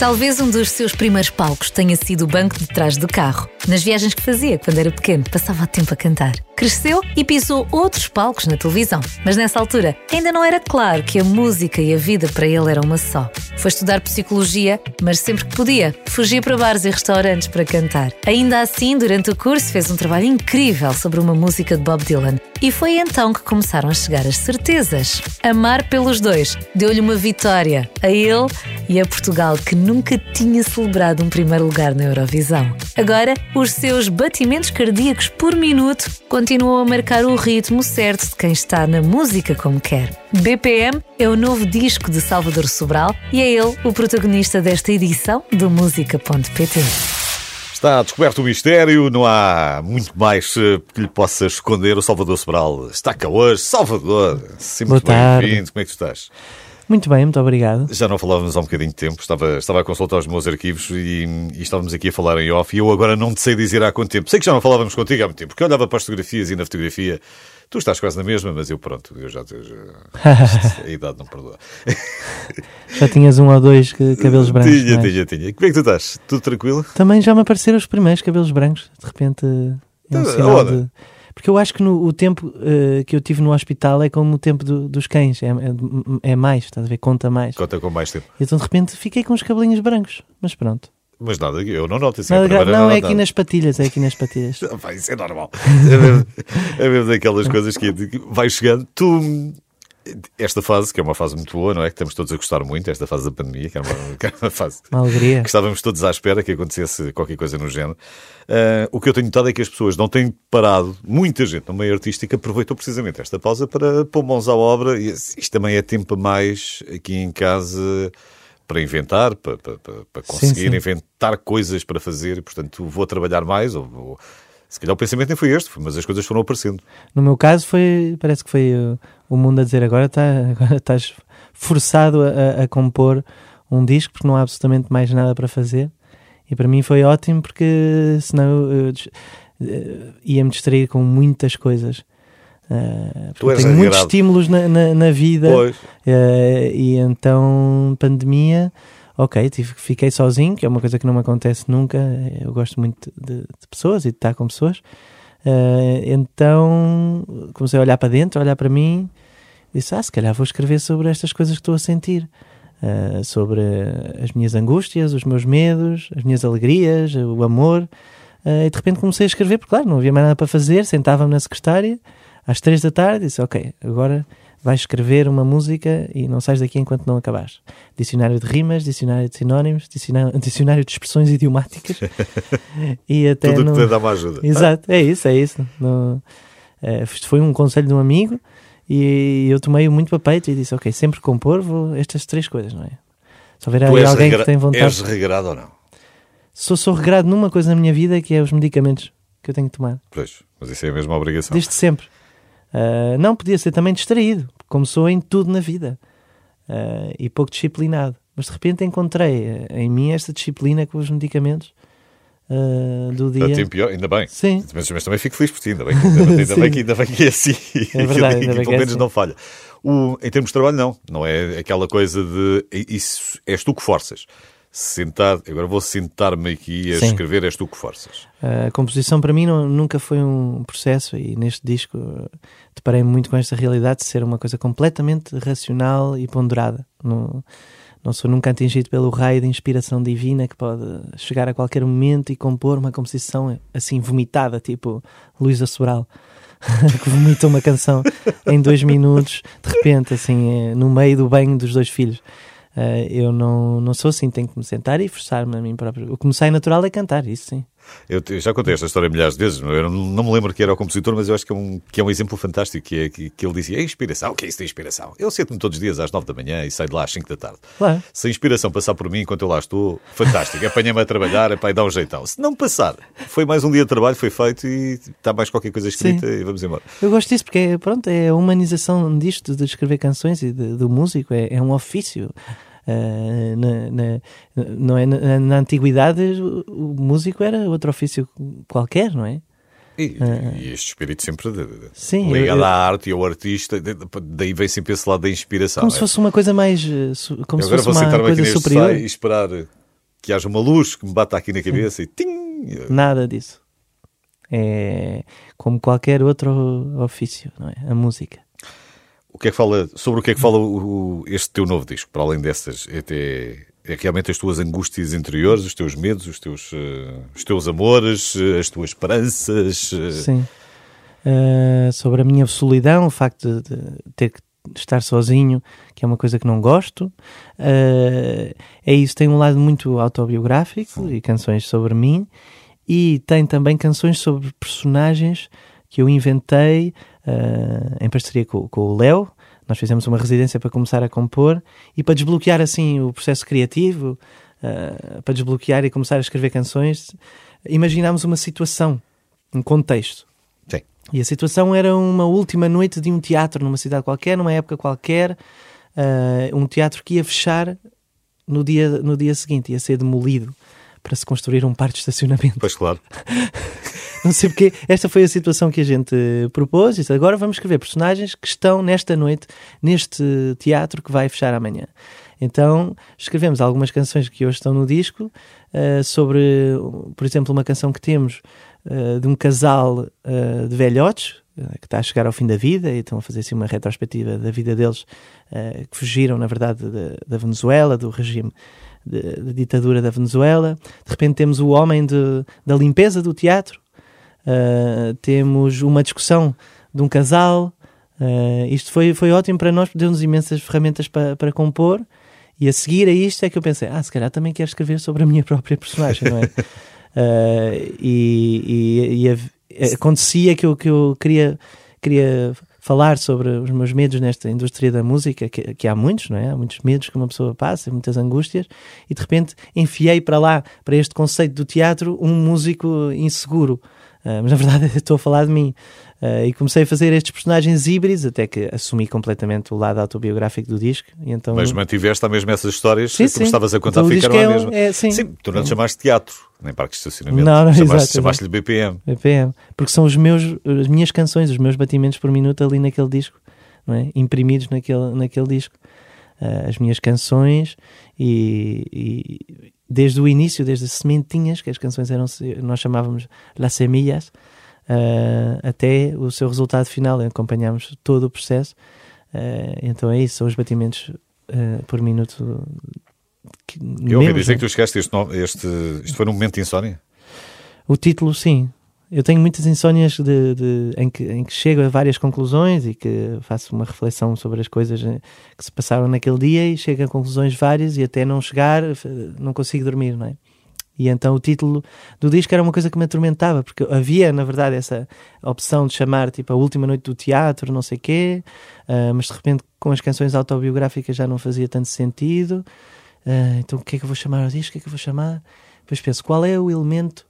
Talvez um dos seus primeiros palcos tenha sido o banco de trás do carro. Nas viagens que fazia quando era pequeno, passava o tempo a cantar. Cresceu e pisou outros palcos na televisão, mas nessa altura ainda não era claro que a música e a vida para ele eram uma só. Foi estudar psicologia, mas sempre que podia, fugia para bares e restaurantes para cantar. Ainda assim, durante o curso, fez um trabalho incrível sobre uma música de Bob Dylan. E foi então que começaram a chegar as certezas. Amar pelos dois deu-lhe uma vitória, a ele e a Portugal, que nunca tinha celebrado um primeiro lugar na Eurovisão. Agora, os seus batimentos cardíacos por minuto continuam a marcar o ritmo certo de quem está na música como quer. BPM é o novo disco de Salvador Sobral e é ele o protagonista desta edição do Música.pt. Está descoberto o mistério, não há muito mais eh, que lhe possa esconder. O Salvador Sobral está cá hoje. Salvador, sempre muito bem-vindo. Como é que tu estás? Muito bem, muito obrigado. Já não falávamos há um bocadinho de tempo, estava, estava a consultar os meus arquivos e, e, estávamos aqui a falar em off e eu agora não te sei dizer há quanto tempo. Sei que já não falávamos contigo há muito tempo, porque eu olhava para as fotografias e na fotografia tu estás quase na mesma, mas eu pronto, eu já, já a idade não perdoa. já tinhas um ou dois cabelos brancos. Tinha, mas... tinha, tinha. Como é que tu estás? Tudo tranquilo? Também já me apareceram os primeiros cabelos brancos, de repente. É um sinal de... Porque eu acho que no, o tempo uh, que eu tive no hospital é como o tempo do, dos cães, é, é, é, mais, estás a ver? Conta mais. Conta com mais tempo. E então de repente fiquei com os cabelinhos brancos, mas pronto. Mas nada, eu não noto isso. Nada, não, não, é aqui nada. nas patilhas, é aqui nas patilhas. Vai, isso é normal. É mesmo, é mesmo daquelas coisas que vai chegando. Tu, esta fase, que é uma fase muito boa, não é? Que estamos todos a gostar muito, esta fase da pandemia, que é uma, que é uma fase uma alegria. que estávamos todos à espera que acontecesse qualquer coisa no género. Uh, o que eu tenho notado é que as pessoas não têm parado, muita gente no meio artístico aproveitou precisamente esta pausa para pôr mãos à obra, e isto também é tempo a mais aqui em casa para inventar, para, para, para conseguir sim, sim. inventar coisas para fazer, e portanto vou trabalhar mais, ou, ou se calhar o pensamento nem foi este, mas as coisas foram aparecendo. No meu caso, foi, parece que foi uh, o mundo a dizer agora, tá, agora estás forçado a, a, compor um disco porque não há absolutamente mais nada para fazer. E para mim foi ótimo porque senão eu, eu, eu ia-me distrair com muitas coisas. Uh, tenho regrado. muitos estímulos na, na, na vida uh, e então pandemia ok, tive, fiquei sozinho, que é uma coisa que não me acontece nunca. Eu gosto muito de, de pessoas e de estar com pessoas. Uh, então comecei a olhar para dentro, a olhar para mim disse: Ah, se calhar vou escrever sobre estas coisas que estou a sentir. Uh, sobre as minhas angústias, os meus medos, as minhas alegrias, o amor. Uh, e de repente comecei a escrever, porque claro, não havia mais nada para fazer, sentava-me na secretária às três da tarde e disse: Ok, agora vais escrever uma música e não sais daqui enquanto não acabares. Dicionário de rimas, dicionário de sinónimos, dicionário, de expressões idiomáticas e até tudo no... que te dá uma ajuda. Exato, é isso, é isso. No... É, foi um conselho de um amigo e eu tomei-o muito para peito e disse: Ok, sempre compor, vou estas três coisas, não é? Se houver alguém regra... que tem vontade. És regrado ou não? Sou, sou regrado numa coisa na minha vida que é os medicamentos que eu tenho que tomar. Pois, mas isso é a mesma obrigação. Desde sempre. Uh, não, podia ser também distraído, como sou em tudo na vida, uh, e pouco disciplinado. Mas de repente encontrei uh, em mim esta disciplina com os medicamentos do dia. Até pior, ainda bem. Sim. Mas, mas, também fico feliz por ti, ainda bem, ainda, bem, que, ainda bem que é assim. É verdade, ainda que, pelo é menos assim. não falha. O, em termos de trabalho, não. Não é aquela coisa de. Isso és tu que forças sentar, agora vou sentar-me aqui a Sim. escrever, és tu que forças. A composição para mim não, nunca foi um processo e neste disco deparei muito com esta realidade de ser uma coisa completamente racional e ponderada. Não, não sou nunca atingido pelo raio de inspiração divina que pode chegar a qualquer momento e compor uma composição assim vomitada, tipo Luísa Sobral. que vomita uma canção em dois minutos, de repente, assim, no meio do banho dos dois filhos. Uh, eu não, não sou assim, tenho que me sentar e forçar-me a mim próprio. O que me sai natural é cantar, isso sim. Eu, eu já contei esta história milhares de vezes, eu não, não, me lembro que era o compositor, mas eu acho que é um, que é um exemplo fantástico, que, é, que, que ele dizia, é inspiração, o que é isso de inspiração? Eu sento-me todos os dias às nove da manhã e saio de lá às cinco da tarde. Claro. Se a inspiração passar por mim enquanto eu lá estou, fantástico, apanha-me a trabalhar, epá, e dá um jeitão. Se não passar, foi mais um dia de trabalho, foi feito e está mais qualquer coisa escrita sim. e vamos embora. Eu gosto disso porque, pronto, é a humanização disto, de escrever canções e de, do músico, é, é um ofício. Uh, na, na, não é? Na, na, antiguidade, o, músico era outro ofício qualquer, não é? E, uh, e este espírito sempre de, de, sim, ligado eu, à arte e ao artista, de, daí vem sempre esse lado da inspiração. Como é? se fosse uma coisa mais. Eh, como eu se fosse uma coisa superior. E esperar que haja uma luz que me bata aqui na cabeça e tim! Nada disso. É como qualquer outro ofício, não é? A música. Que é que fala, sobre o que é que fala o, este teu novo disco, para além dessas? É, é, realmente as tuas angústias interiores, os teus medos, os teus, uh, os teus amores, as tuas esperanças? Uh... Sim. Uh, sobre a minha solidão, o facto de, ter que estar sozinho, que é uma coisa que não gosto. Uh, é isso, tem um lado muito autobiográfico e canções sobre mim, e tem também canções sobre personagens que eu inventei em parceria com, com o Léo. Nós fizemos uma residência para começar a compor e para desbloquear assim o processo criativo, uh, para desbloquear e começar a escrever canções, imaginámos uma situação, um contexto. Sim. E a situação era uma última noite de um teatro numa cidade qualquer, numa época qualquer, uh, um teatro que ia fechar no dia, no dia seguinte, ia ser demolido para se construir um parque de estacionamento. Pois claro. Não sei porque esta foi a situação que a gente propôs. E agora vamos escrever personagens que estão nesta noite, neste teatro que vai fechar amanhã. Então escrevemos algumas canções que hoje estão no disco uh, sobre, por exemplo, uma canção que temos uh, de um casal uh, de velhotes que está a chegar ao fim da vida e estão a fazer assim uma retrospectiva da vida deles que fugiram, na verdade, da Venezuela, do regime da ditadura da Venezuela. De repente temos o homem de, da limpeza do teatro, Uh, temos uma discussão de um casal. Uh, isto foi, foi ótimo para nós, deu-nos imensas ferramentas para, para compor. E a seguir a isto é que eu pensei: ah, se calhar também quero escrever sobre a minha própria personagem, não é? uh, e, e, e acontecia que eu, que eu queria, queria falar sobre os meus medos nesta indústria da música, que, que, há muitos, não é? Há muitos medos que uma pessoa passa, muitas angústias, e de repente enfiei para lá, para este conceito do teatro, um músico inseguro. Uh, mas na verdade estou a falar de mim. Uh, e comecei a fazer estes personagens híbridos até que assumi completamente o lado autobiográfico do disco. E então... Mas mantiveste a mesma essas histórias sim, que tu estavas a contar, então, ficaram é, a mesma. É, sim. sim, tu não te chamaste teatro, nem parque de estacionamento. Não, não, chamaste, chamaste-lhe BPM. BPM, porque são os meus, as minhas canções, os meus batimentos por minuto ali naquele disco, não é? imprimidos naquele, naquele disco. Uh, as minhas canções e, e desde o início, desde as sementinhas, que as canções eram, nós chamávamos Las Semillas, uh, até o seu resultado final. Acompanhámos todo o processo. Uh, então é isso, são os batimentos uh, por minuto. Que, Eu ouvi dizer que tu chegaste este, este, isto foi num momento de insónia? O título, sim. Eu tenho muitas insónias de, de, em, que, em que chego a várias conclusões e que faço uma reflexão sobre as coisas eh, que se passaram naquele dia e chego a conclusões várias e até não chegar não consigo dormir, não é? E então o título do disco era uma coisa que me atormentava, porque havia, na verdade, essa opção de chamar tipo a última noite do teatro, não sei quê, uh, mas de repente com as canções autobiográficas já não fazia tanto sentido. Uh, então o que é que eu vou chamar ao disco? O que é que eu vou chamar? Depois penso, qual é o elemento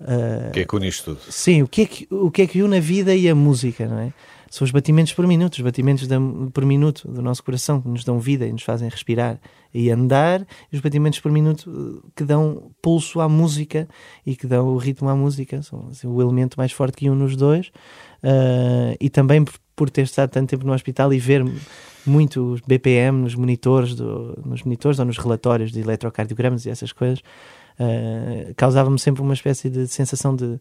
Uh, o que é que une isto tudo? Sim, o que, é que, o que é que une a vida e a música, não é? São os batimentos por minuto, os batimentos da, por minuto do nosso coração que nos dão vida e nos fazem respirar e andar, e os batimentos por minuto que dão pulso à música e que dão o ritmo à música, são assim, o elemento mais forte que une os dois. Uh, e também por, por, ter estado tanto tempo no hospital e ver muito BPM nos monitores, do, nos monitores ou nos relatórios de eletrocardiogramas e essas coisas, uh, causava-me sempre uma espécie de sensação de,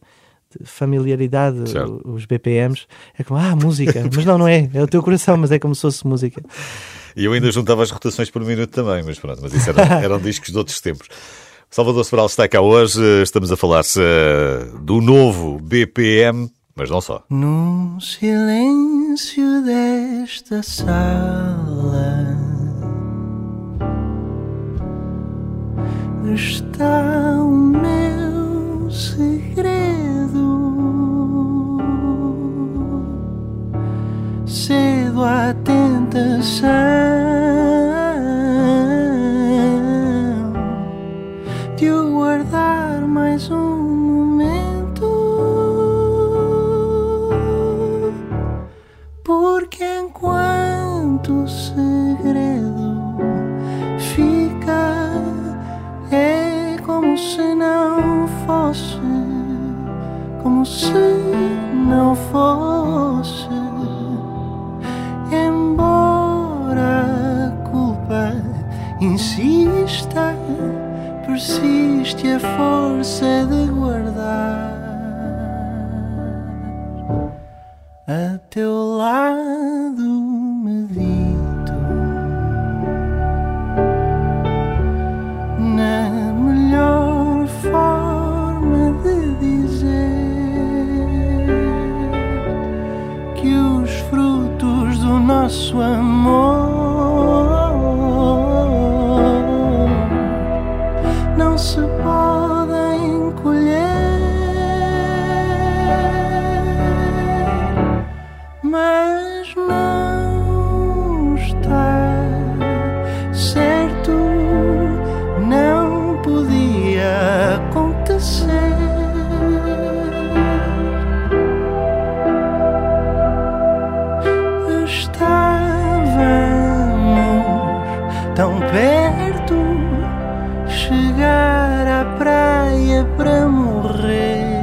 de familiaridade, os BPMs. É como, ah, música. mas não, não é. É o teu coração, mas é como se fosse música. E eu ainda juntava as rotações por minuto também, mas pronto, mas isso era, eram discos de outros tempos. Salvador Sobral está cá hoje, estamos a falar-se uh, do novo BPM, mas não só. No silêncio desta sala está o meu segredo. Cedo à tentação de guardar mais um momento, porque enquanto o segredo se não fosse, como se não fosse, persiste a força de guardar a teu lado medito na melhor forma de dizer que os frutos do nosso amor chegar à praia para morrer.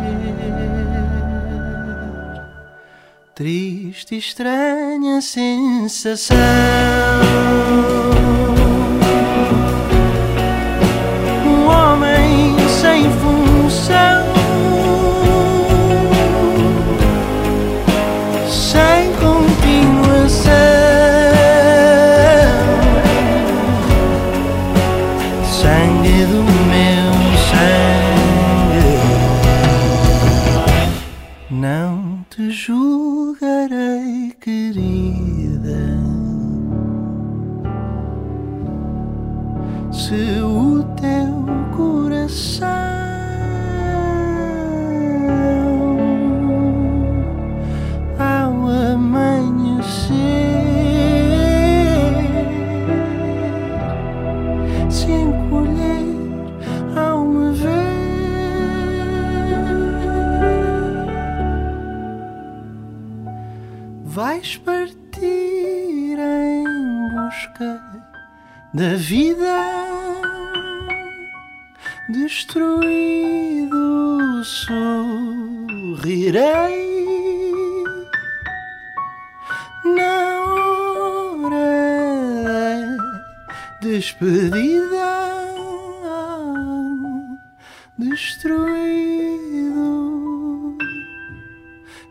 Triste e estranha sensação.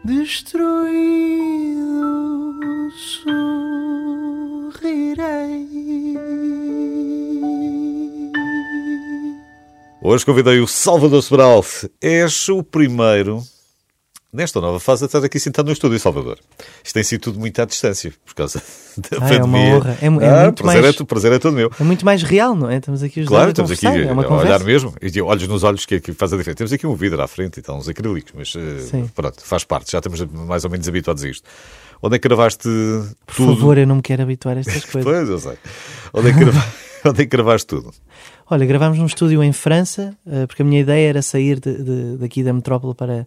Destruído sorrirei Hoje convidei o Salvador Sobral. És o primeiro nesta nova fase estar aqui sentado no estúdio, Salvador. Isto tem sido tudo muito à distância por causa da Ah, é uma pandemia. honra. É é ah, muito prazer, mais- é, prazer é todo meu. É muito mais real, não é? Estamos aqui os Claro, dois a estamos aqui é a olhar mesmo, e olhos nos olhos que, que faz a diferença. Temos aqui um vidro à frente e estão uns acrílicos, mas eh, Sim. pronto, faz parte, já estamos mais ou menos habituados a isto. Onde é que gravaste Por tudo? favor, eu não me quero habituar a estas coisas. Pois, eu sei. Onde é que, grava... Onde é que gravaste tudo? Olha, gravámos num estúdio em França, eh, porque a minha ideia era sair de- de- daqui da metrópole para,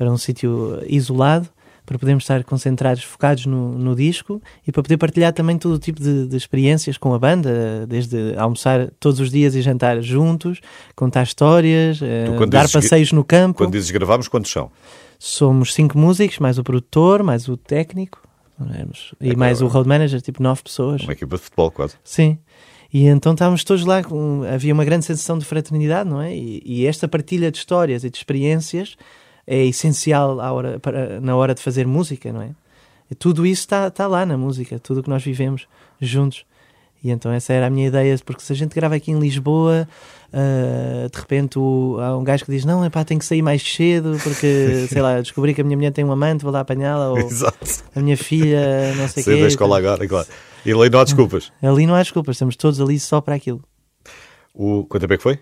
para um sítio isolado, para podermos estar concentrados, focados no, no disco e para poder partilhar também todo o tipo de, de experiências com a banda, desde almoçar todos os dias e jantar juntos, contar histórias, eh, Tu, dar passeios no campo. Quando dizes gravámos, quantos são? Somos cinco músicos, mais o produtor, mais o técnico, e É mais claro. o road manager, tipo nove pessoas. Uma equipa de futebol, quase. Sim. E então estávamos todos lá, havia uma grande sensação de fraternidade, não é? E, e esta partilha de histórias e de experiências é essencial à hora, para, na hora de fazer música, não é? E tudo isso está está lá na música, tudo o que nós vivemos juntos. E então essa era a minha ideia, porque se a gente grava aqui em Lisboa, ah, de repente o- há um gajo que diz: Não, epá, tenho que sair mais cedo porque, sei lá, descobri que a minha mulher tem um amante, vou lá apanhá-la, ou Exato. a minha filha, não sei o Saí quê. da escola agora, claro. E ali não há desculpas. Ali não há desculpas, estamos todos ali só para aquilo. O... Quanto tempo é que foi?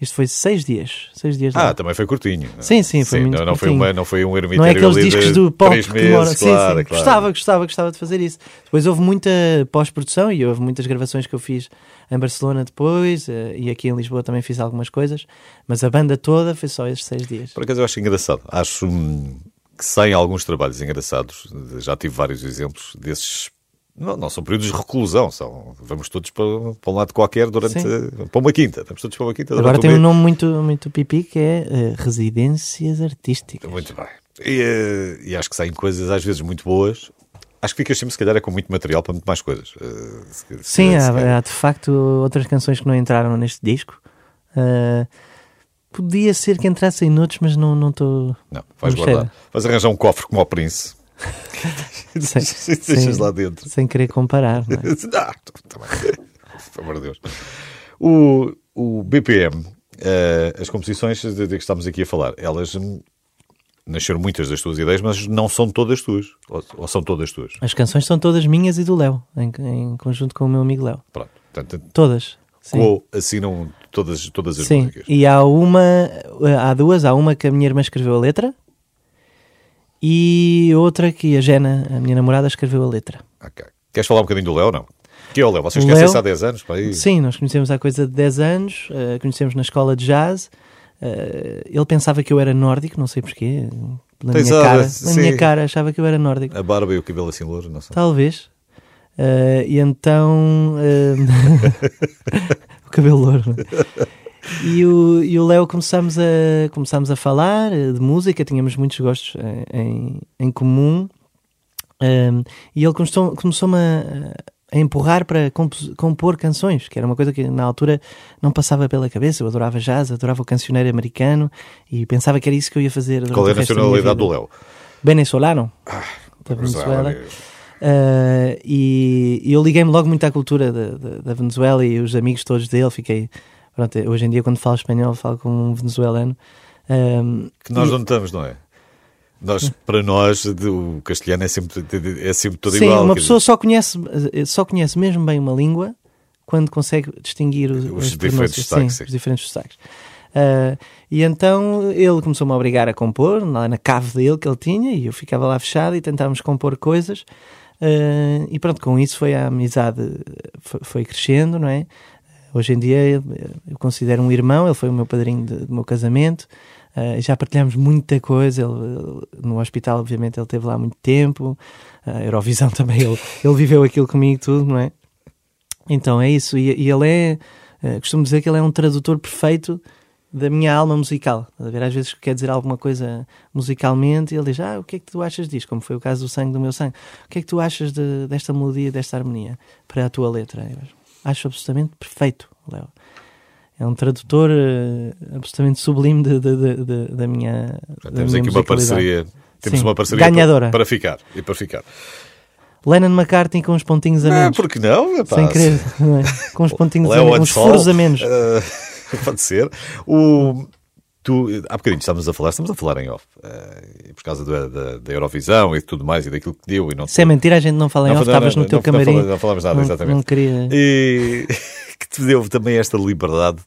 Isto foi seis dias. Seis dias lá. Ah, também foi curtinho. Sim, sim, foi muito não, não foi uma, não foi um ermitério não é aqueles discos do pop três que meses, demoram. Sim, claro, sim. claro. Gostava, gostava, gostava de fazer isso. Depois houve muita pós-produção e houve muitas gravações que eu fiz em Barcelona depois eh, e aqui em Lisboa também fiz algumas coisas. Mas a banda toda foi só esses seis dias. Por acaso eu acho engraçado. Acho hum, que sem alguns trabalhos engraçados, já tive vários exemplos desses. Não, não são períodos de reclusão, são, vamos todos para, para um lado qualquer durante. Sim. para uma quinta. Vamos todos para uma quinta Agora um tem um mês. nome muito, muito pipi que é eh, Residências Artísticas. Muito bem. E, eh, e acho que saem coisas às vezes muito boas. Acho que ficas sempre, se calhar, é com muito material para muito mais coisas. Eh, se- se- Sim, se há, há de facto outras canções que não entraram neste disco. Podia ser que entrassem noutros, mas não não estou. Não, vais Não guardar. cheira. Vais arranjar um cofre como ao Príncipe. Sem- Deixas sem- lá dentro. Sem querer comparar. não é? Ah, tá. Pelo amor de Deus. O, o BPM, eh, as composições de, que estamos aqui a falar, elas hum, nasceram muitas das tuas ideias, mas não são todas tuas. Ou, ou são todas tuas. As canções são todas minhas e do Léo, em, em conjunto com o meu amigo Léo. Pronto. Portanto, Todas. Co assinam todas, todas as Sim, músicas. e há uma, há duas, há uma que a minha irmã escreveu a letra e outra que a Jena, a minha namorada, escreveu a letra. Ok. Queres falar um bocadinho do Léo, não? Que é o Léo? Vocês conhecem-se há 10 anos? Pá, aí? Sim, nós conhecemos há coisa de 10 anos, eh, conhecemos na escola de jazz. eh, ele pensava que eu era nórdico, não sei porquê. Pela Tens minha a- cara, na minha cara achava que eu era nórdico. A barba e o cabelo assim louro, não sei. Talvez. Eh, e então. o cabelo louro. não é? E o, e o Léo começámos a, começámos a falar eh, de música, tínhamos muitos gostos eh, em, em comum. Um, e ele começou- começou-me a, a empurrar para compos- compor canções, que era uma coisa que na altura não passava pela cabeça. Eu adorava jazz, adorava o cancioneiro americano e pensava que era isso que eu ia fazer. Qual é a nacionalidade do. Léo? Venezuelano. da Mas, Venezuela. Uh, e, e eu liguei-me logo muito à cultura da, da, da Venezuela e os amigos todos dele. Fiquei, pronto, hoje em dia, quando falo espanhol, falo como um venezuelano. Um, Que nós e- não notamos, não é? Nós, para nós, o castelhano é sempre, é sempre todo Sim, igual. uma quer pessoa só conhece, só conhece mesmo bem uma língua quando consegue distinguir os, Os diferentes sotaques, Sim, sim. os diferentes sotaques. Uh, e então ele começou-me a obrigar a compor, lá na cave dele que ele tinha, e eu ficava lá fechado e tentávamos compor coisas. Uh, e pronto, com isso foi a amizade, foi, foi crescendo, não é? Hoje em dia eu, considero um irmão, ele foi o meu padrinho do meu casamento. Uh, já partilhamos muita coisa. Ele, no hospital, obviamente, ele teve lá muito tempo. A Eurovisão também, ele, ele viveu aquilo comigo tudo, não é? Então é isso. E, e ele é, eh, costumo dizer que ele é um tradutor perfeito da minha alma musical. Às vezes quer dizer alguma coisa musicalmente e ele diz: Ah, o que é que tu achas disto? Como foi o caso do sangue do meu sangue. O que é que tu achas de- desta melodia, desta harmonia para a tua letra? Eu acho absolutamente perfeito, Léo. É um tradutor eh, absolutamente sublime de- de- de- da minha. Da temos minha aqui uma parceria. Temos Sim, uma parceria ganhadora. Para, para ficar. E para ficar. Lennon McCartney com uns pontinhos a menos. porque não? Epá, Sem querer, é? com uns pontinhos a menos, uns furos a menos. eh, pode ser. O, tu, há bocadinho estávamos a falar, estamos a falar em off, eh, por causa da, da, da Eurovisão e tudo mais e daquilo que deu. E não Se é mentira, a gente não fala em Não, off, não, estavas não, no teu não, camarim. Não, não falámos nada, Não- exatamente. Não queria. E que te deu também esta liberdade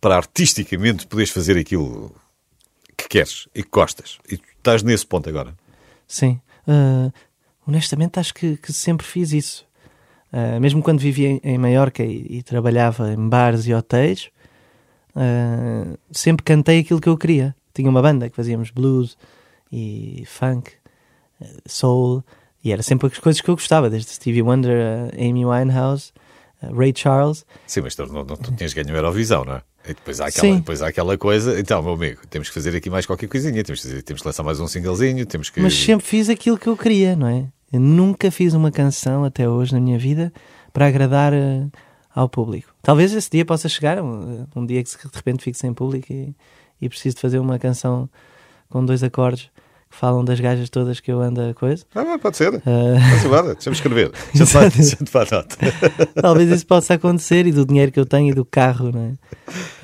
para artisticamente poderes fazer aquilo que queres e que gostas. E tu estás nesse ponto agora. Sim. Ah, honestamente, acho que, que sempre fiz isso. Ah, mesmo quando vivia em, em Maiorca e, e trabalhava em bares e hotéis, ah, sempre cantei aquilo que eu queria. Tinha uma banda que fazíamos blues e funk, ah, soul, e era sempre as coisas que eu gostava, desde Stevie Wonder, a Amy Winehouse, Ray Charles. Sim, mas tu, não, não, tu tinhas ganho a Eurovisão, não é? E depois há, aquela, Sim. depois há aquela coisa. Então, meu amigo, temos que fazer aqui mais qualquer coisinha. Temos que, fazer- temos que lançar mais um singlezinho. Temos que. Mas sempre fiz aquilo que eu queria, não é? Eu nunca fiz uma canção até hoje na minha vida para agradar ao público. Talvez esse dia possa chegar, um, um dia que de repente fique sem público e, e preciso de fazer uma canção com dois acordes que falam das gajas todas que eu ando a coisa. Ah, pode ser. Ah, Vamos embora. Deixa-me escrever. Deixa-me deixa tomar nota. talvez isso possa acontecer e do dinheiro que eu tenho e do carro, não é?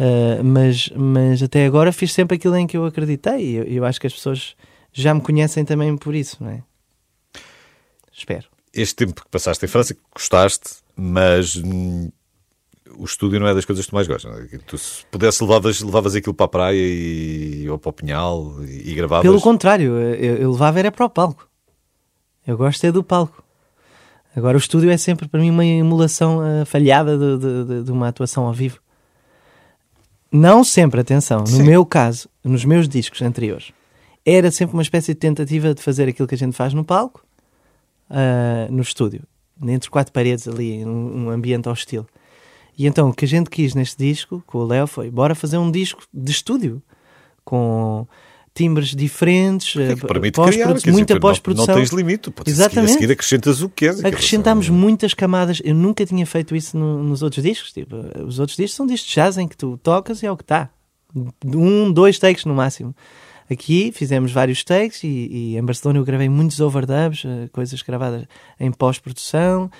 Ah, mas, mas até agora fiz sempre aquilo em que eu acreditei e eu, eu acho que as pessoas já me conhecem também por isso, não é? Espero. Este tempo que passaste em França, gostaste, mas hum, o estúdio não é das coisas que tu mais gostas. é? Tu, se pudesse, levavas, levavas aquilo para a praia e, ou para o pinhal e, e gravavas. Pelo contrário, eu, eu levava era para o palco. Eu gosto é do palco. Agora o estúdio é sempre para mim uma emulação ah, falhada de, de- de- uma atuação ao vivo. Não sempre, atenção. No Sim. meu caso, nos meus discos anteriores, era sempre uma espécie de tentativa de fazer aquilo que a gente faz no palco, ah, no estúdio, entre quatro paredes ali, num, um ambiente hostil. E então o que a gente quis neste disco, com o Léo, foi bora fazer um disco de estúdio, com timbres diferentes, É eh, permite pós-produ- criar, dizer, muita pós-produção. Não, tens limite, podes seguir, Exatamente. seguir acrescentas o que queres. Acrescentámos são- muitas camadas. Eu nunca tinha feito isso no- nos outros discos. Tipo, os outros discos são discos de jazz em que tu tocas e é o que está. Um, dois takes no máximo. Aqui fizemos vários takes e, e em Barcelona eu gravei muitos overdubs, eh, coisas gravadas em pós-produção,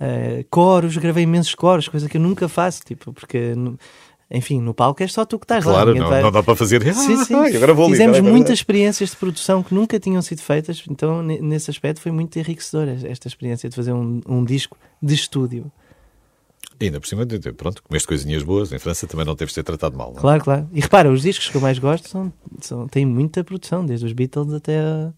eh, coros, gravei imensos coros, coisa que eu nunca faço, tipo, porque, enfim, no palco é só tu que estás lá. Claro, não, vai- não dá para fazer. Sim, sim. Ai, agora vou ali, Fizemos agora- agora- muitas experiências de produção que nunca tinham sido feitas, então ne- nesse aspecto foi muito enriquecedora esta experiência de fazer um, um disco de estúdio. E ainda por cima, pronto, comeste coisinhas boas. Em França também não deves ter tratado mal. Não? é? Claro, claro. E repara, os discos que eu mais gosto são, são, têm muita produção, desde os Beatles até a-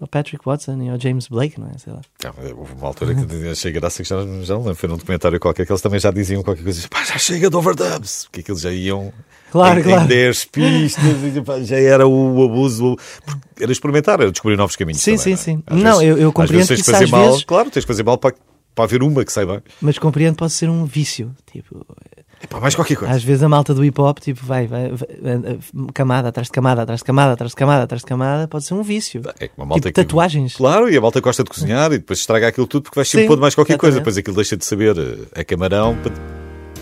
ao Patrick Watson e ao James Blake, não é? Sei lá. Ah, Houve uma altura que achei graça que já, já não lembro. Foi num documentário qualquer que eles também já diziam qualquer coisa. Pá, já chega de overdubs. Porque aqueles já iam Claro, em, claro. em 10 pistas. e, já era o abuso. Era experimentar, era descobrir novos caminhos. Sim, também, sim, não é? sim. Às Não, eu- eu às compreendo vezes que fazer às mal. vezes- Claro, tens de fazer mal para, para haver uma que sai bem. Mas compreendo pode ser um vício. Tipo, Epá, mais qualquer coisa. às vezes a malta do hip hop tipo, vai, vai, vai, eh, camada atrás de camada, atrás de camada, atrás de camada, atrás de camada, pode ser um vício. É uma malta Tipo que- tatuagens. Claro, e a malta gosta de cozinhar e depois estraga aquilo tudo porque vais sempre pôr mais qualquer coisa. exatamente. Depois aquilo deixa de saber eh, a camarão para,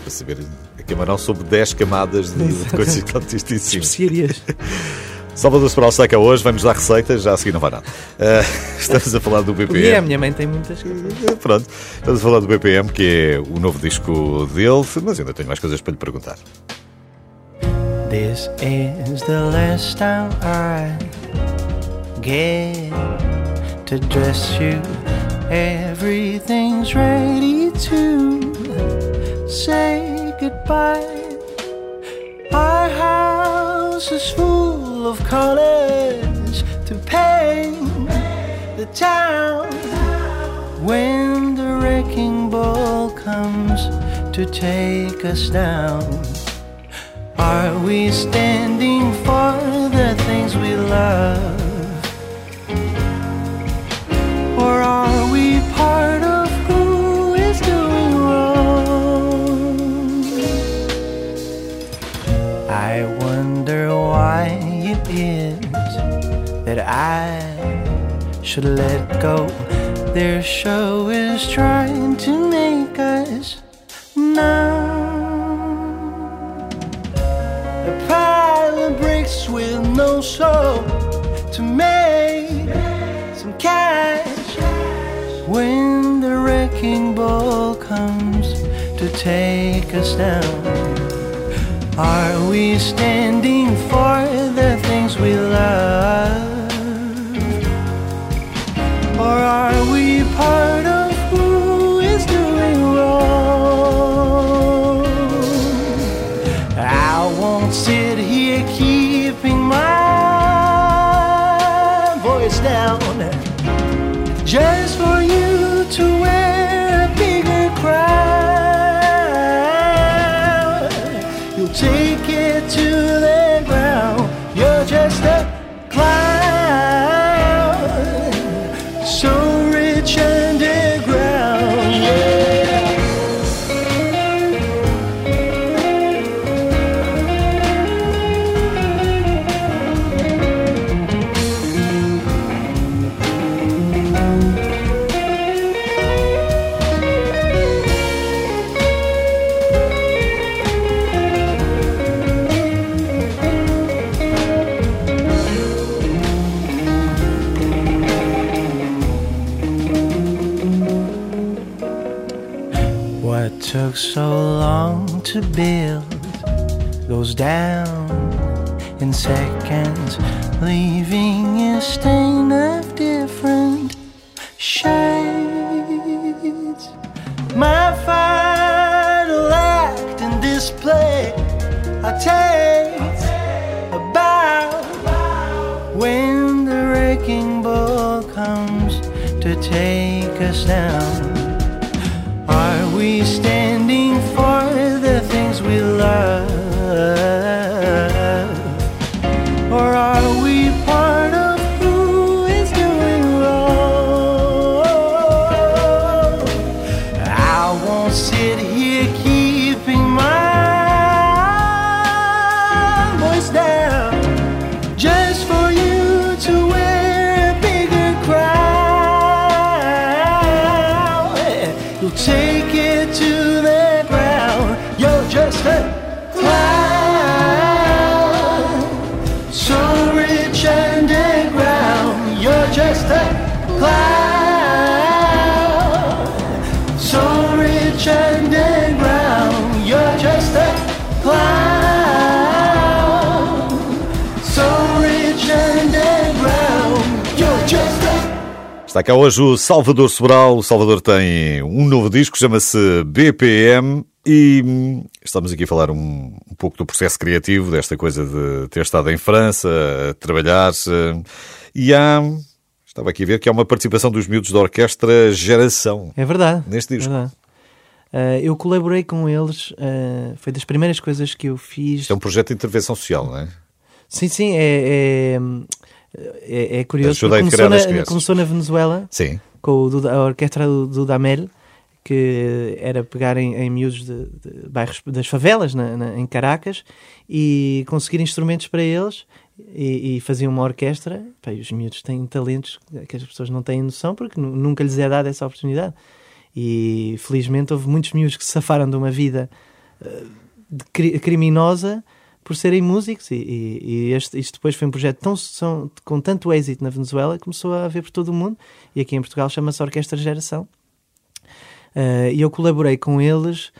para saber a camarão sobre 10 camadas de, de coisas que isto em cima. Especiarias. Salvador Sobral Seca hoje vai-nos dar receitas, já a seguir não vai nada. Eh, estamos a falar do E a BPM. minha mãe tem muitas coisas. Eh, Pronto, estamos a falar do BPM, que é o novo disco dele, mas ainda tenho mais coisas para lhe perguntar. This is the last time I get to dress you. Everything's ready to say goodbye. Our house is full of colors to paint the town. When the wrecking ball comes to take us down. Are we standing for the things we love? Should let go. Their show is trying to make us numb. A pile of bricks with no soul to make some cash when the wrecking ball comes to take us down. Are we standing for the things we love? So long to build. Goes down in seconds, leaving a stain Está cá hoje o Salvador Sobral. O Salvador tem um novo disco, chama-se BPM. E hum, estamos aqui a falar um, um pouco do processo criativo, desta coisa de ter estado em França, a trabalhar. eh, E há. Estava aqui a ver que há uma participação dos miúdos da orquestra Geração. É verdade. Neste disco. é verdade. Ah, eu colaborei com eles, ah, foi das primeiras coisas que eu fiz. Isto é um projeto de intervenção social, não é? Sim, sim, é, é, é, é curioso. Começou na, começou na Venezuela, Sim. com o a orquestra do, do Damel, que era pegar em, em miúdos de, de bairros das favelas na- na- em Caracas e conseguir instrumentos para eles e, e faziam uma orquestra. E os miúdos têm talentos que as pessoas não têm noção porque nu- nunca lhes é dada essa oportunidade. E felizmente houve muitos miúdos que se safaram de uma vida eh, de cri- criminosa por serem músicos e, e- e este, isto depois foi um projeto tão, com tanto êxito na Venezuela que começou a ver por todo o mundo e aqui em Portugal chama-se Orquestra Geração. Eh, e eu colaborei com eles.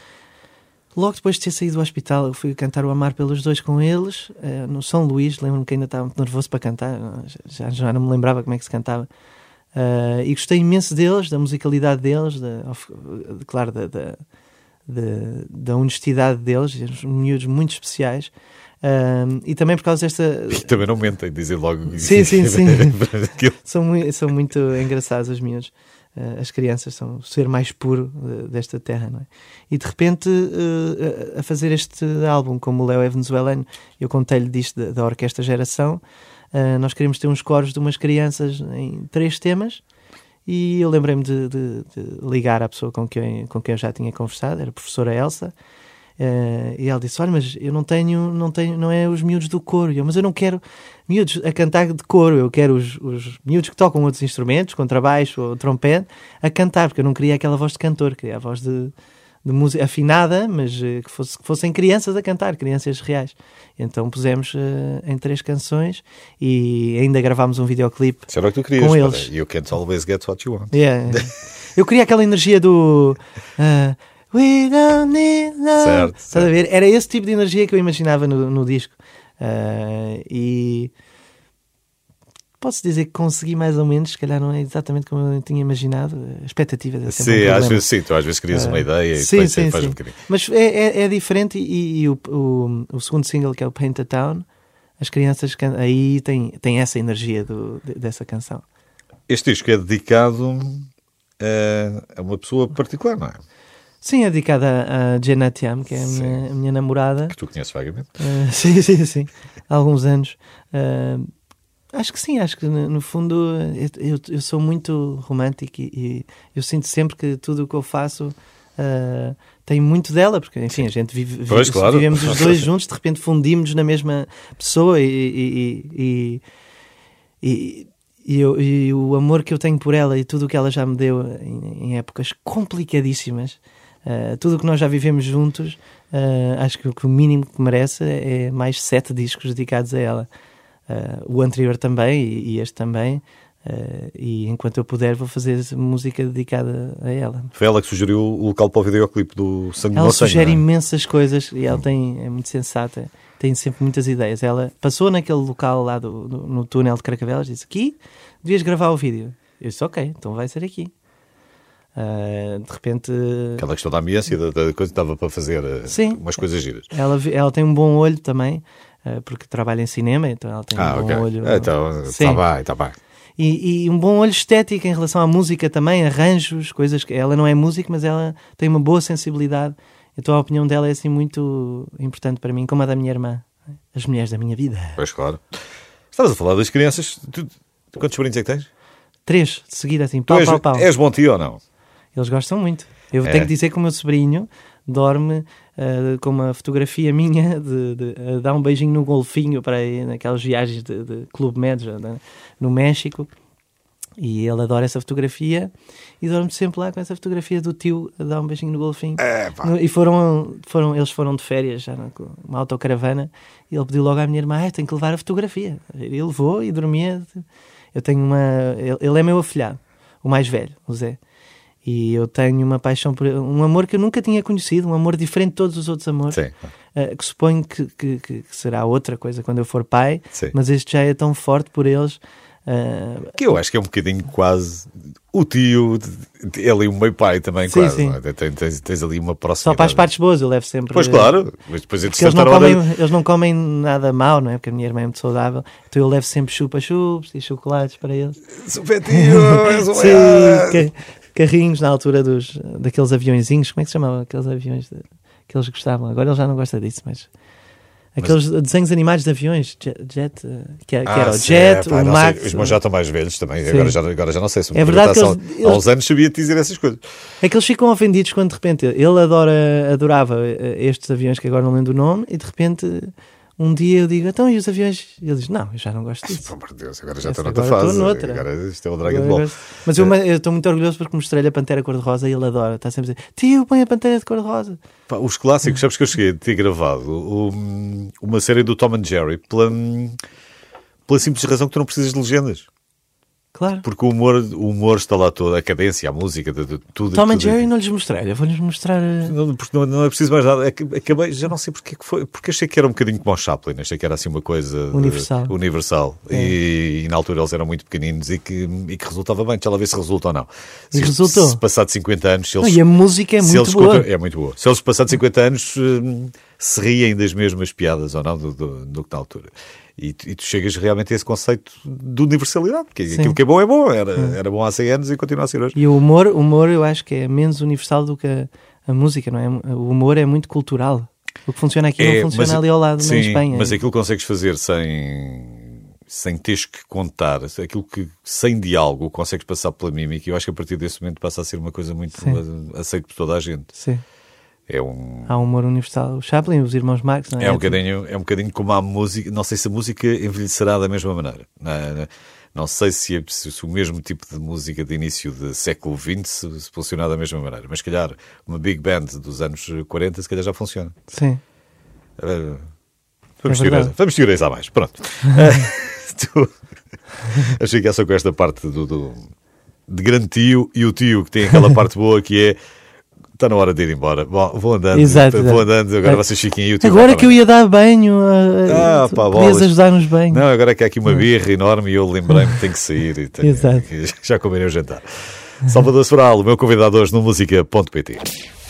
Logo depois de ter saído do hospital eu fui cantar o Amar pelos dois com eles eh, no São Luís, lembro-me que ainda estava muito nervoso para cantar já, já não me lembrava como é que se cantava. Eh, e gostei imenso deles, da musicalidade deles claro, da, da- da honestidade deles, uns miúdos muito especiais Um, e também por causa desta Também não mentem, dizem logo. Sim, sim, sim. São, mui- são muito engraçados os miúdos. Eh, as crianças são o ser mais puro eh, desta terra, não é? E de repente, eh, a fazer este álbum, como o Léo é venezuelano, eu contei-lhe disto da, da Orquestra Geração, nós queríamos ter uns coros de umas crianças em três temas. E eu lembrei-me de, de- de ligar à pessoa com quem, com quem eu já tinha conversado, era a professora Elsa, eh, e ela disse: Olha, mas eu não tenho, não tenho, não é os miúdos do coro. Eu, mas eu não quero miúdos a cantar de coro, eu quero os, os miúdos que tocam outros instrumentos, contrabaixo ou trompete, a cantar, porque eu não queria aquela voz de cantor, queria a voz de, de música afinada, mas eh, que, fosse, que fossem crianças a cantar, crianças reais. Então pusemos eh, em três canções e ainda gravámos um videoclipe. Isso era o que tu querias. Com para- eles. You can't always get what you want. Yeah. Eu queria aquela energia do. ah, We don't need love. Certo, certo. ver? Era esse tipo de energia que eu imaginava no, no disco. Ah, e posso dizer que consegui mais ou menos, se calhar não é exatamente como eu tinha imaginado. A expectativa é sempre um Sim, às vezes sim, tu às vezes crias uma Ah, ideia e sim, depois sim, faz sim. um bocadinho. Mas é, é, é diferente e, e o, o, o segundo single, que é o Paint the Town, as crianças can- aí têm, têm essa energia do, de- dessa canção. Este disco é dedicado a, a uma pessoa particular, não é? Sim, é dedicada a Jenna Tiam, que é a minha, a minha namorada. Que tu conheces vagamente. Uh, sim, sim, sim. Há alguns anos. Uh, acho que sim, acho que no, no fundo eu, eu, sou muito romântico e, e eu sinto sempre que tudo o que eu faço uh, tem muito dela, porque enfim, a gente vive, Pois, vive- claro. vivemos os dois juntos, de repente fundimos na mesma pessoa e, e, e, e, e eu- e o amor que eu tenho por ela e tudo o que ela já me deu em, em épocas complicadíssimas. Uh, tudo o que nós já vivemos juntos, uh, acho que o que o mínimo que merece é mais sete discos dedicados a ela. Uh, o anterior também e, e este também. Uh, e enquanto eu puder, vou fazer música dedicada a ela. Foi ela que sugeriu o local para o videoclipe do Sangue Ela Sangue, sugere é? imensas coisas e ela tem, é muito sensata, tem sempre muitas ideias. Ela passou naquele local lá do, do- no túnel de Carcavelos disse: Aqui devias gravar o vídeo. Eu disse: Ok, então vai ser aqui. Ah, de repente, Aquela questão da ambiência, da, da coisa que estava para fazer Sim. umas coisas giras. ela, ela tem um bom olho também, porque trabalha em cinema, então ela tem Ah, um ok. bom olho. Então, está bem, está bem. E, e um bom olho estético em relação à música também, arranjos, coisas que ela não é música, mas ela tem uma boa sensibilidade. Então a opinião dela é assim muito importante para mim, como a da minha irmã, as mulheres da minha vida. Pois claro. Estavas a falar das crianças. Tu, quantos sobrinhos é que tens? Três, de seguida assim, Tu pau, és, pau, pau. és bom tio ou não? Eles gostam muito. Eu É. tenho que dizer que o meu sobrinho dorme ah, com uma fotografia minha de, de a dar um beijinho no golfinho para ir naquelas viagens de, de Clube Med né, no México. E ele adora essa fotografia e dorme sempre lá com essa fotografia do tio a dar um beijinho no golfinho. É. No- E foram, foram, eles foram de férias, já com uma autocaravana, e ele pediu logo à minha irmã: ah, tenho que levar a fotografia. Ele levou e dormia. Eu tenho uma. Ele, ele é meu afilhado, o mais velho, o Zé. E eu tenho uma paixão por um amor que eu nunca tinha conhecido, um amor diferente de todos os outros amores. Sim. eh, que suponho que, que- que- que será outra coisa quando eu for pai, Sim. mas este já é tão forte por eles. eh, Que eu acho que é um bocadinho quase o tio, ele e o meio pai também, Sim, quase. sim. é? Tens, tens- tens ali uma só proximidade. para as partes boas, eu levo sempre. Pois claro, mas depois é eles não, hora- comem, eles não comem nada mau, não é? Porque a minha irmã é muito saudável. Então eu levo sempre chupa-chups e chocolates para eles. Super tio, és um Sim, maior. Ca- carrinhos na altura dos, daqueles aviõezinhos. Como é que se chamava? Aqueles aviões de- que eles gostavam. Agora ele já não gosta disso, mas. Aqueles desenhos animados de aviões, Jet, Jet, que, era- que Ah, era o sim, Jet, pá, o não sei, Max. Os meus já estão mais velhos também, agora já, agora já não sei se me É verdade que perguntasse eles- há, uns anos sabia te dizer essas coisas. É que eles ficam ofendidos quando de repente ele adora, adorava eh, estes aviões que agora não lembro do nome e de repente um dia eu digo, então e os aviões? E ele diz, não, eu já não gosto disso. Pelo amor de Deus, agora já estou noutra agora fase. estou noutra. Agora isto é o Dragon Ball. Mas eu eu estou muito orgulhoso porque mostrei-lhe a Pantera Cor-de-Rosa e ele adora. Está sempre a dizer, tio, põe a Pantera de Cor-de-Rosa. Os clássicos, sabes que eu cheguei a ter gravado um- uma série do Tom and Jerry pela, pela simples razão que tu não precisas de legendas. Claro. Porque o humor, o humor está lá todo, a cadência, a música, de, de- tudo. Tom and tudo. Jerry não lhes mostrei, eu vou-lhes mostrar. eh, Não, porque não, não é preciso mais nada. Ac- Acabei, já não sei porque é que foi. Porque achei que era um bocadinho como o Chaplin. Achei que era assim uma coisa de- Universal. universal. É. E, e na altura eles eram muito pequeninos e que, e que resultava bem. Deixa lá ver se resulta ou não. E Se, resultou. Se passado 50 anos, se Não, eles. e a música é muito eles boa. é muito boa. Se eles passados 50 anos hum, se riem das mesmas piadas ou não do, do, do que na altura. E, tu- e tu chegas realmente a esse conceito de universalidade, porque Sim. aquilo que é bom é bom, era, era bom há 100 anos e continua a ser hoje. E o humor, o humor eu acho que é menos universal do que a, a música, não é? O humor é muito cultural. O que funciona aqui É, não funciona mas- ali ao lado, sim, na Espanha. Mas aquilo que consegues fazer sem, sem teres que contar, aquilo que sem diálogo consegues passar pela mímica, eu acho que a partir desse momento passa a ser uma coisa muito aceita por toda a gente. Sim. É um. Há um humor universal. O Chaplin, os irmãos Marx, não é? É um, bocadinho, é um bocadinho como a música. Não sei se a música envelhecerá da mesma maneira. Não, não- não sei se, é- se o mesmo tipo de música de início do século XX se, se funcionar da mesma maneira. Mas, se calhar, uma big band dos anos 40, se calhar já funciona. Sim. Uh, vamos, É teorizar, vamos teorizar mais. Pronto. Tu- Achei que essa com esta parte do, do- de grande tio e o tio que tem aquela parte boa que é. Está na hora de ir embora. Bom, vou andando. Exato, vou andando. Agora É. vocês fiquem aí. Agora vai que eu ia dar banho, ah, Ah, tu pá, podias bolas. ajudar nos banhos. Não, agora é que há aqui uma birra enorme e eu lembrei-me que tenho que sair. E tenho, Exato. já combinei o jantar. Salvador Sobral, o meu convidado hoje no música.pt.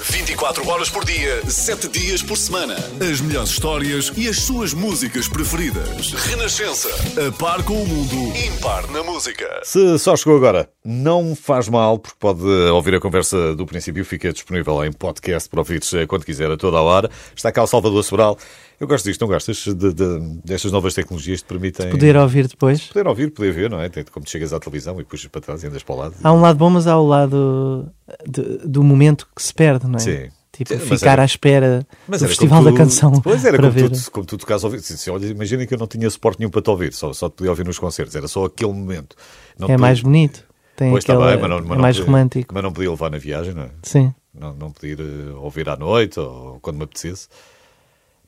24 horas por dia, 7 dias por semana. As melhores histórias e as suas músicas preferidas. Renascença. A par com o mundo. Impar na música. Se só chegou agora, não faz mal, porque pode ouvir a conversa do princípio, fica disponível em podcast para ouvir quando quiser, a toda a hora. Está cá o Salvador Sobral. Eu gosto disto, não gostas de, de- destas novas tecnologias que te permitem Poder ouvir depois. poder ouvir, poder ver, não é? Como chegas à televisão e puxas para trás e andas para o lado. Há um lado bom, mas há o lado de- do momento que se perde, não é? Sim. Tipo, Sim, ficar era- à espera Mas do Festival da tu- Canção Pois era para como ver. tu, como tu tocas ao ouvir. Se- se- olha, Imagina que eu não tinha suporte nenhum para te ouvir, só, só te podia ouvir nos concertos, era só aquele momento. Não É te mais podia- bonito. Tem Pois está aquela, bem, mas não, mas é não mais podia- romântico. Mas não podia levar na viagem, não é? Sim. Não, não podia eh, ouvir à noite ou quando me apetecesse.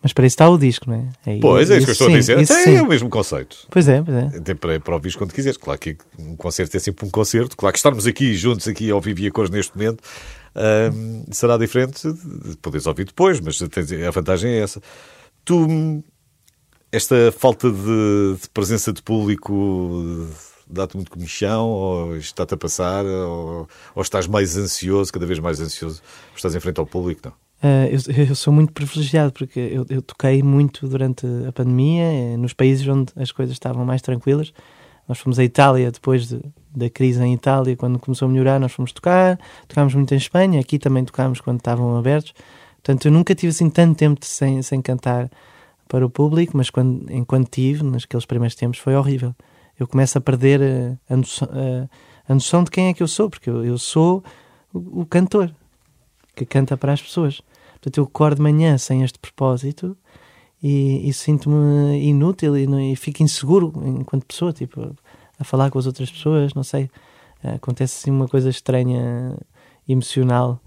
Mas para isso está o disco, não é? Aí- Pois, é isso que eu estou sim, a dizer. isso Sim, é o mesmo conceito. Pois é, pois é. Até para, para ouvir quando quiseres. Claro que um concerto é sempre um concerto. Claro que estarmos aqui juntos, aqui ao vivo e a cores neste momento, ahm, será diferente de poderes ouvir depois, mas a vantagem é essa. Tu, esta falta de, de presença de público dá-te muito comichão ou está-te a passar ou, ou estás mais ansioso, cada vez mais ansioso, estás em frente ao público? Não. Ah, eu, eu sou muito privilegiado porque eu, eu toquei muito durante a pandemia eh, nos países onde as coisas estavam mais tranquilas. Nós fomos à Itália depois de- da crise em Itália, quando começou a melhorar, nós fomos tocar. Tocámos muito em Espanha, aqui também tocámos quando estavam abertos. Portanto, eu nunca tive assim tanto tempo sem, sem cantar para o público, mas quando, enquanto tive, naqueles primeiros tempos, foi horrível. Eu começo a perder eh, a, noção, a- a noção de quem é que eu sou, porque eu, eu sou o, o cantor que canta para as pessoas. Portanto, eu acordo de manhã sem este propósito e, e sinto-me inútil e, e fico inseguro enquanto pessoa, tipo, a falar com as outras pessoas, não sei. eh, acontece assim uma coisa estranha, emocional,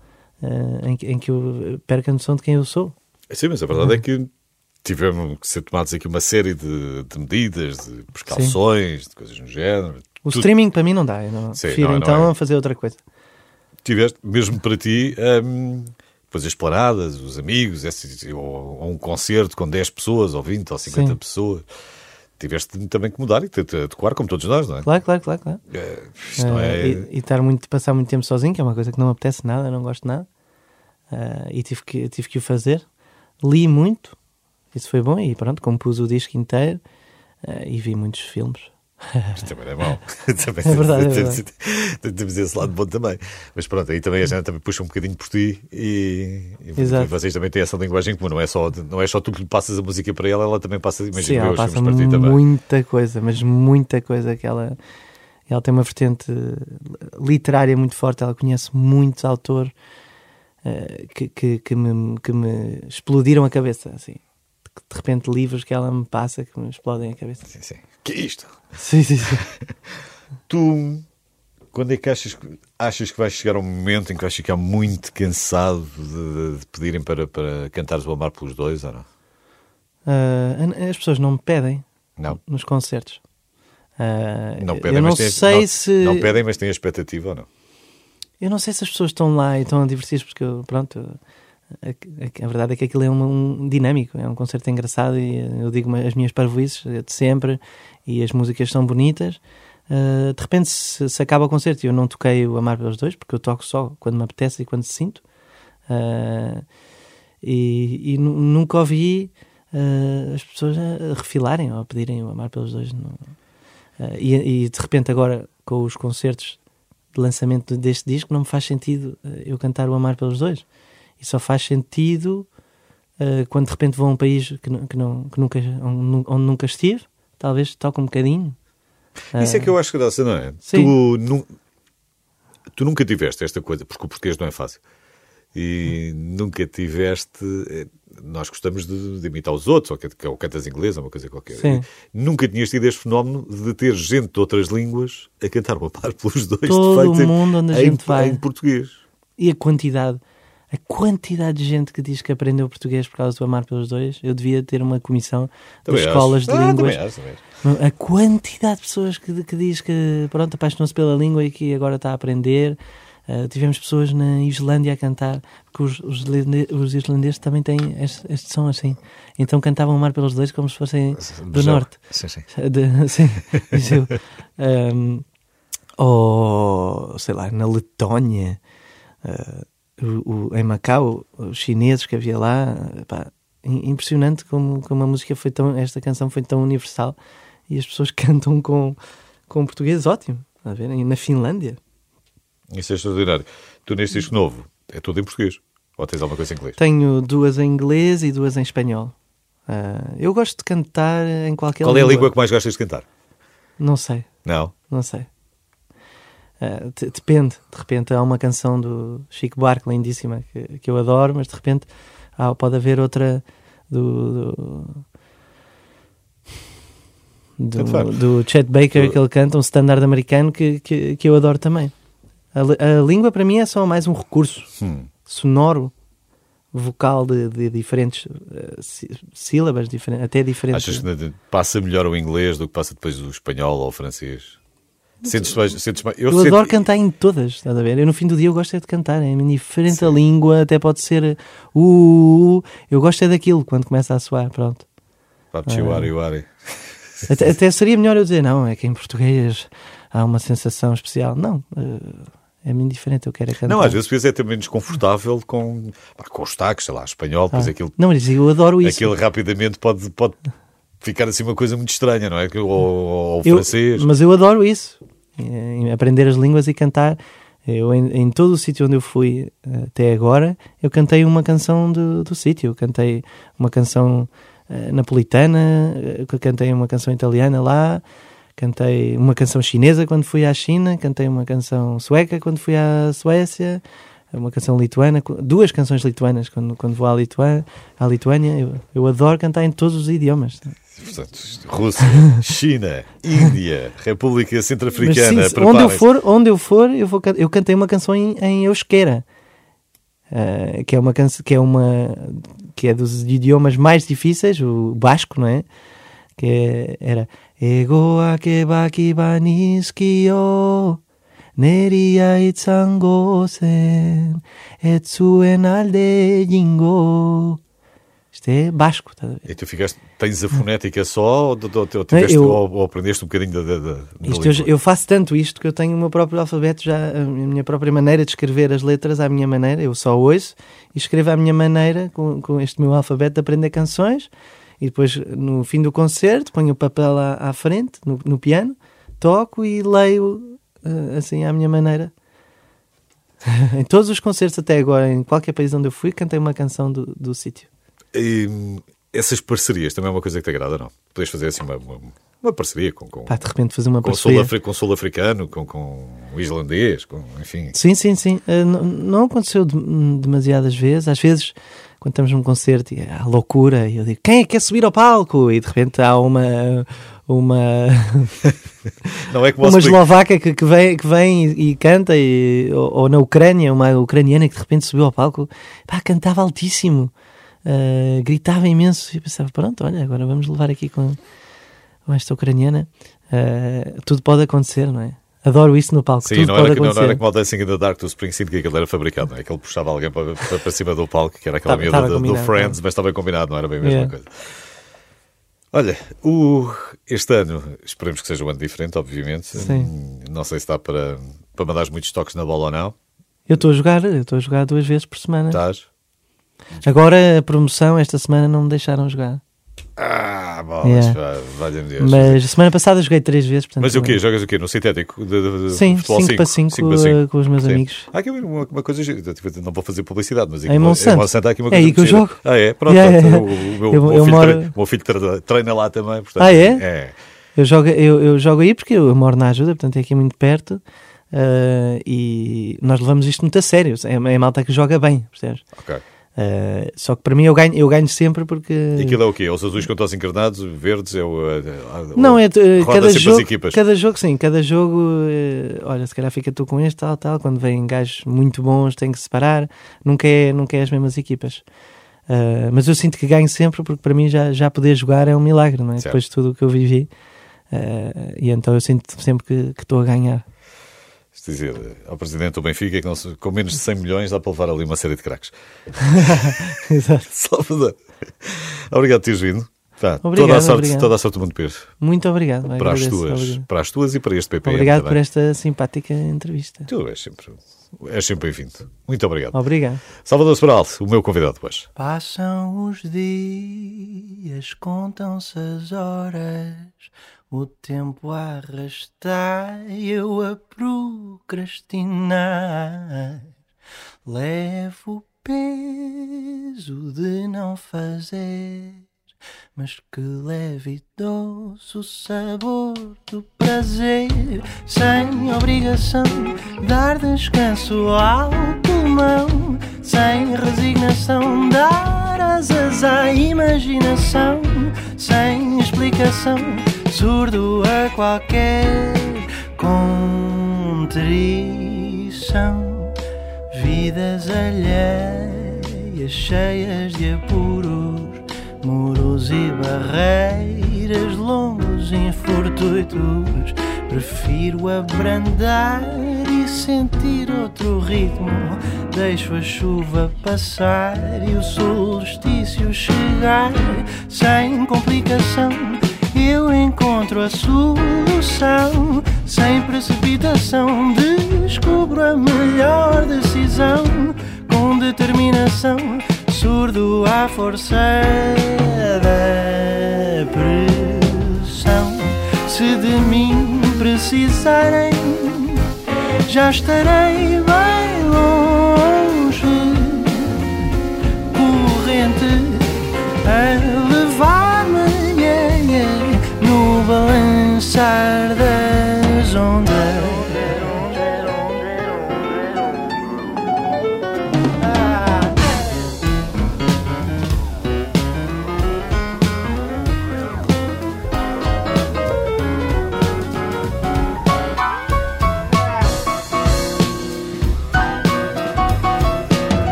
eh, em, que- em que eu perco a noção de quem eu sou. Sim, mas a verdade é que tivemos que ser tomados aqui uma série de, de medidas, de precauções, de coisas no género. O Tu streaming para mim não dá, eu não, Sim, prefiro não- não então é. fazer outra coisa. tiveste, mesmo para ti, hum, depois as planadas, os amigos, esse- ou, ou um concerto com 10 pessoas, ou 20, ou 50 Sim. pessoas, tiveste também que mudar e te, te adequar, como todos nós, não é? Claro, claro, claro. claro. É, Eh, é. e, e estar muito, passar muito tempo sozinho, que é uma coisa que não me apetece nada, não gosto de nada. Eh, e tive que, tive que o fazer. Li muito, isso foi bom, e pronto, compus o disco inteiro eh, e vi muitos filmes. Isto também é mau. também É verdade, é verdade. Temos esse lado bom também. Mas pronto, aí também a gente também puxa um bocadinho por ti e, e vocês também têm essa linguagem comum. Não é, só, não é só tu que lhe passas a música para ela, ela também passa, imagino Sim, eu, ela passa filmes para ti também. muita coisa, mas muita coisa que ela. Ela tem uma vertente literária muito forte, ela conhece muitos autores eh, que, que, que, me, que me explodiram a cabeça, assim. De repente, livros que ela me passa que me explodem a cabeça. Sim, sim. Que é isto? Sim, sim, sim. Tu, quando é que achas, que- achas que vais chegar um momento em que vais ficar muito cansado de, de pedirem para, para cantares o Amar pelos dois ou não? Ah, as pessoas não me pedem Não. nos concertos. Ah, Não pedem, eu não mas têm, sei não, se não pedem, mas têm a expectativa ou não? eu não sei se as pessoas estão lá e estão a divertir-se porque eu, pronto a, a- a verdade é que aquilo é um, um dinâmico é um concerto engraçado e eh, eu digo as minhas parvoices eh, de sempre e as músicas são bonitas. Ah, de repente se, se acaba o concerto e eu não toquei o Amar pelos Dois porque eu toco só quando me apetece e quando sinto. Ah, e, e nu- nunca ouvi ah, as pessoas a, refilarem ou a pedirem o Amar pelos Dois e, e de repente agora com os concertos de lançamento deste disco não me faz sentido eu cantar o Amar pelos Dois e só faz sentido eh, quando de repente vou a um país que, não, que, não, que nunca, onde, nu- onde nunca estive talvez toque um bocadinho Isso é que eu acho graça, não é? Sim. Tu, nu- tu nunca tiveste esta coisa, porque o português não é fácil. E nunca tiveste. eh, Nós gostamos de, de imitar os outros, ou, que, ou cantas inglês, ou uma coisa qualquer. Sim. Nunca tinhas tido este fenómeno de ter gente de outras línguas a cantar uma par pelos dois, Todo de facto, o mundo onde a em, gente vai. em português. e a quantidade a quantidade de gente que diz que aprendeu português por causa do Amar pelos Dois eu devia ter uma comissão Também das acho. escolas de Ah, línguas também acho, também acho. A quantidade de pessoas que, que diz que pronto, apaixonou-se pela língua e que agora está a aprender. Uh, tivemos pessoas na Islândia a cantar, porque os, os, os islandeses também têm este, este som assim. Então cantavam o mar pelos dois como se fossem do norte. Sim, sim. De, sim. Um, ou, sei lá, na Letónia, uh, o, o- em Macau, os chineses que havia lá, pá, im- impressionante como, como a música foi tão, esta canção foi tão universal e as pessoas cantam com, com português ótimo, a ver? Na Finlândia. Isso é extraordinário. Tu neste disco novo, é tudo em português? Ou tens alguma coisa em inglês? Tenho duas em inglês e duas em espanhol. Uh, eu gosto de cantar em qualquer Qual é a língua que mais gostas de cantar? Não sei. Não? Não sei. De- depende. De repente há uma canção do Chico Buarque lindíssima que, que eu adoro, mas de repente há- pode haver outra do. do do, do Chet Baker que ele canta, um standard americano que, que, que eu adoro também. A, a língua para mim é só mais um recurso Hum. sonoro, vocal de, de diferentes eh, sí- sílabas, diferen- até diferentes. Achas que passa melhor o inglês do que passa depois o espanhol ou o francês? Sentes. Sentes mais eu Eu sinto- adoro cantar em todas, estás a ver? Eu no fim do dia eu gosto é de cantar, é indiferente a língua, até pode ser uh, uh, uh. eu gosto é daquilo quando começa a soar, pronto. Papi, wari. Até, até seria melhor eu dizer, não, é que em português há uma sensação especial. Não, uh, é-me indiferente, eu quero é cantar. Não, às vezes depois é também desconfortável com, com os taques, sei lá, espanhol, depois Ah, aquilo, Não, mas eu adoro isso. aquilo rapidamente pode, pode ficar assim uma coisa muito estranha, não é? Ou, ou o Eu- francês. Mas eu adoro isso. Aprender as línguas e cantar. Eu, em, em todo o sítio onde eu fui eh, até agora, eu cantei uma canção do, do sítio. Cantei uma canção eh, napolitana, eh, cantei uma canção italiana lá, cantei uma canção chinesa quando fui à China, cantei uma canção sueca quando fui à Suécia, uma canção lituana, duas canções lituanas quando, quando vou à, Lituânia. À Lituânia. Eu, eu adoro cantar em todos os idiomas. Portanto, Rússia, China, Índia, República Mas Centro-Africana, sim, onde eu for, onde eu for, eu, vou, eu cantei uma canção em, em euskera, eh, que é uma canção que é uma que é dos idiomas mais difíceis, o basco, não é? Que é- era Ego akebaki baniskio Neria itzangosen Etsuen alde jingo Isto é basco, ver? E tu ficaste, tens a fonética só ou, ou, ou, tiveste- Eu- ou- aprendeste um bocadinho da, da, da- eu, eu faço tanto isto que eu tenho o meu próprio alfabeto já, a minha própria maneira de escrever as letras à minha maneira. Eu só ouço e escrevo à minha maneira com, com este meu alfabeto de aprender canções. E depois, no fim do concerto, ponho o papel à, à frente, no, no piano, toco e leio eh, assim à minha maneira. em todos os concertos até agora, em qualquer país onde eu fui, cantei uma canção do, do sítio. E, hum, essas parcerias também é uma coisa que te agrada, não? Podes fazer assim uma, uma, uma parceria com, com, Pá, de repente fazer uma com, parceria. sul-afri- com sul-africano, com, com o islandês, com, enfim. Sim, sim, sim. Eh, não, não aconteceu de- demasiadas vezes. Às vezes, quando estamos num concerto e há loucura, e eu digo, quem é que quer subir ao palco? E de repente há uma. Uma, Não é como uma eslovaca que, que vem, que vem e, e canta, e, ou, ou na Ucrânia, uma ucraniana que de repente subiu ao palco, pá, cantava altíssimo, eh, gritava imenso. E eu pensava, pronto, olha, agora vamos levar aqui com, com esta ucraniana. Eh, tudo pode acontecer, não é? Adoro isso no palco. Sim, tudo não pode era, não, não acontecer. era como o Dancing in the Dark do Springsteen, que aquilo era fabricado, não é? Que ele puxava alguém para, para, cima do palco, que era aquela miúda do, do Friends, mas estava bem combinado, não era bem a mesma coisa. Olha, o, este ano, esperemos que seja um ano diferente, obviamente. Sim. Não sei se dá para, para mandar muitos toques na bola ou não. Eu estou a jogar, eu estou a jogar duas vezes por semana. Estás? Agora a promoção esta semana não me deixaram jogar. Ah, bolas, Yeah. valha-me Deus. Mas a semana passada joguei três vezes. Portanto, Mas o quê? Jogas o quê? No sintético? De, de, Sim, futebol 5 para 5 Cinco para cinco. com os meus Sim. amigos. Há aqui uma, uma coisa. Eu não vou fazer publicidade, mas aqui Em em Monsanto. Monsanto há aqui uma É coisa aí que eu jogo. Ah, é? Pronto, Yeah, pronto. yeah. O, o meu, Eu- meu eu filho, moro- treina, meu filho treina, treina lá também. Portanto, Ah, é? É. Eu jogo, eu, eu jogo aí porque eu moro na ajuda, portanto é aqui muito perto. ah, e nós levamos isto muito a sério. É, é malta que joga bem, percebes? Ok. Ah, só que para mim eu ganho, eu ganho sempre porque. E aquilo é o quê? É Os azuis com os encarnados, verdes, é o. é- é- Não, é eh, roda cada jogo, cada jogo, sim, cada jogo, eh, olha, se calhar fica tu com este, tal, tal, quando vêm gajos muito bons tem que separar, nunca é, nunca é as mesmas equipas. Mas eu sinto que ganho sempre porque para mim já, já poder jogar é um milagre, não é? Certo. Depois de tudo o que eu vivi. E então eu sinto sempre que estou a ganhar. Dizer, ao presidente do Benfica, que não com menos de 100 milhões dá para levar ali uma série de craques. Exato. Salvador. Obrigado por teres vindo. Toda, Obrigado, a sorte, obrigado. toda a sorte do mundo Pires. Muito obrigado. Para as, tuas, obrigado. para as tuas e para este PPM Obrigado por também. esta simpática entrevista. Tu és sempre, és sempre bem-vindo. Muito obrigado. Obrigado. Salvador Sobral, o meu convidado hoje. Passam os dias, contam-se as horas, o tempo a arrastar eu a procrastinar. Levo o peso de não fazer, mas que leve e doce o sabor do prazer, sem obrigação, dar descanso ao pulmão, sem resignação, dar asas à imaginação, sem explicação, surdo a qualquer contrição. Vidas alheias, cheias de apuros, muros e barreiras, longos infortuitos. Prefiro abrandar e sentir outro ritmo. Deixo a chuva passar e o solstício chegar, sem complicação. Eu encontro a solução sem precipitação. Descubro a melhor decisão com determinação. Surdo à força da pressão. Se de mim precisarem, já estarei bem longe. Corrente balançar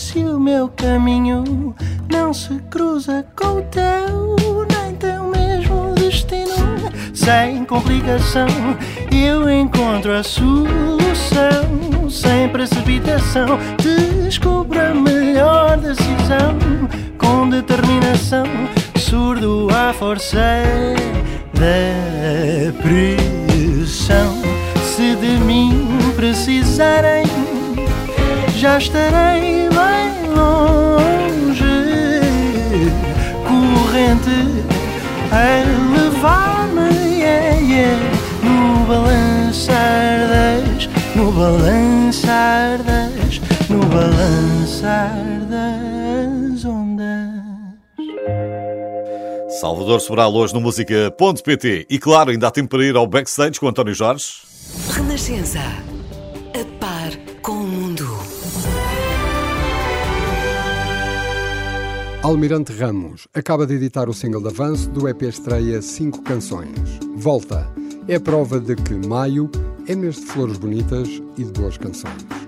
se o meu caminho não se cruza com o teu, nem tem o mesmo destino. Sem complicação, eu encontro a solução. Sem precipitação, descubro a melhor decisão. Com determinação, surdo à força da pressão. Se de mim precisarem, já estarei bem longe. Corrente a levar-me yeah, yeah, no balançar das, no balançar das, no balançar das ondas. Salvador Sobral hoje no música.pt. E claro, ainda há tempo para ir ao backstage com António Jorge. Renascença. Almirante Ramos acaba de editar o single de avanço do EP estreia Cinco Canções. Volta é prova de que maio é mês de flores bonitas e de boas canções.